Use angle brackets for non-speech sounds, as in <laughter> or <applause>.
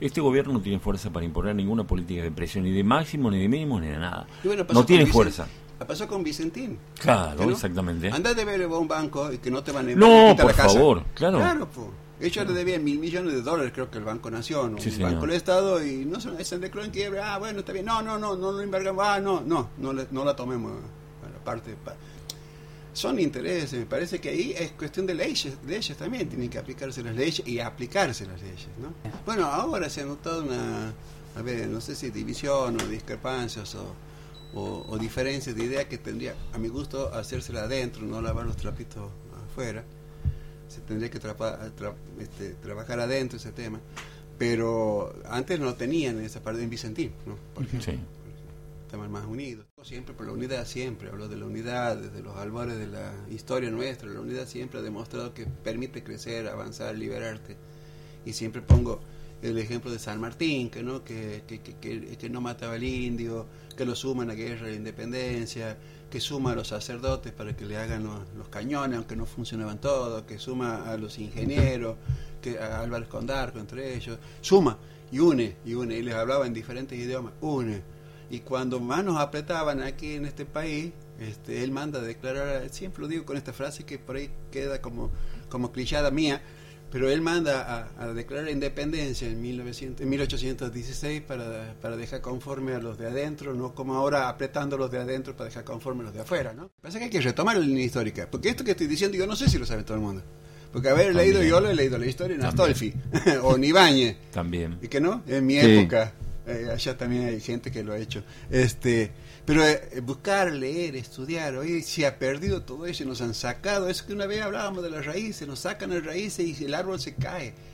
Este gobierno no tiene fuerza para imponer ninguna política de presión, ni de máximo, ni de mínimo, ni de nada. no tiene fuerza. Pasó con Vicentín. Claro, exactamente. Andá de ver a un banco y que no te van a No, por favor, claro. Claro, pues. Ellos le debían mil millones de dólares, creo que el Banco Nación, o el Banco del Estado, y no se, se declaró en quiebra. Ah, bueno, está bien. No, no, no, no lo invergamos. Ah, no, no, no, no la tomemos. Bueno, parte, son intereses. Me parece que ahí es cuestión de leyes, leyes también. Tienen que aplicarse las leyes y aplicarse las leyes, ¿no? Bueno, ahora se ha notado una, a ver, no sé si división o discrepancias o, o, diferencias de idea que tendría, a mi gusto, hacérsela adentro, no lavar los trapitos afuera se tendría que este, trabajar adentro ese tema. Pero antes no tenían esa parte en Vicentín, ¿no? Por ejemplo. Estaban más unidos. Siempre por la unidad, siempre. Hablo de la unidad desde los albores de la historia nuestra. La unidad siempre ha demostrado que permite crecer, avanzar, liberarte. Y siempre pongo el ejemplo de San Martín, que no, que, que, que, que no mataba al indio, que lo suman a la guerra de la independencia, que suma a los sacerdotes para que le hagan los, cañones, aunque no funcionaban todos, que suma a los ingenieros, que a Álvarez Condarco entre ellos, suma y une, y une, y les hablaba en diferentes idiomas, une. Y cuando más nos apretaban aquí en este país, este, él manda a declarar, siempre lo digo con esta frase que por ahí queda como, como clichada mía, pero él manda a, declarar independencia en, 1900, en 1816 para, para, dejar conforme a los de adentro, no como ahora apretando los de adentro para dejar conforme a los de afuera, ¿no? Pasa que hay que retomar la línea histórica, porque esto que estoy diciendo yo no sé si lo sabe todo el mundo. Porque haber leído yo lo he leído la historia en Astolfi <laughs> o en Ibáñez. También. ¿Y que no? En mi época. Eh, allá también hay gente que lo ha hecho. Este, pero eh, buscar, leer, estudiar, hoy se ha perdido todo eso y nos han sacado, eso que una vez hablábamos de las raíces, nos sacan las raíces y el árbol se cae.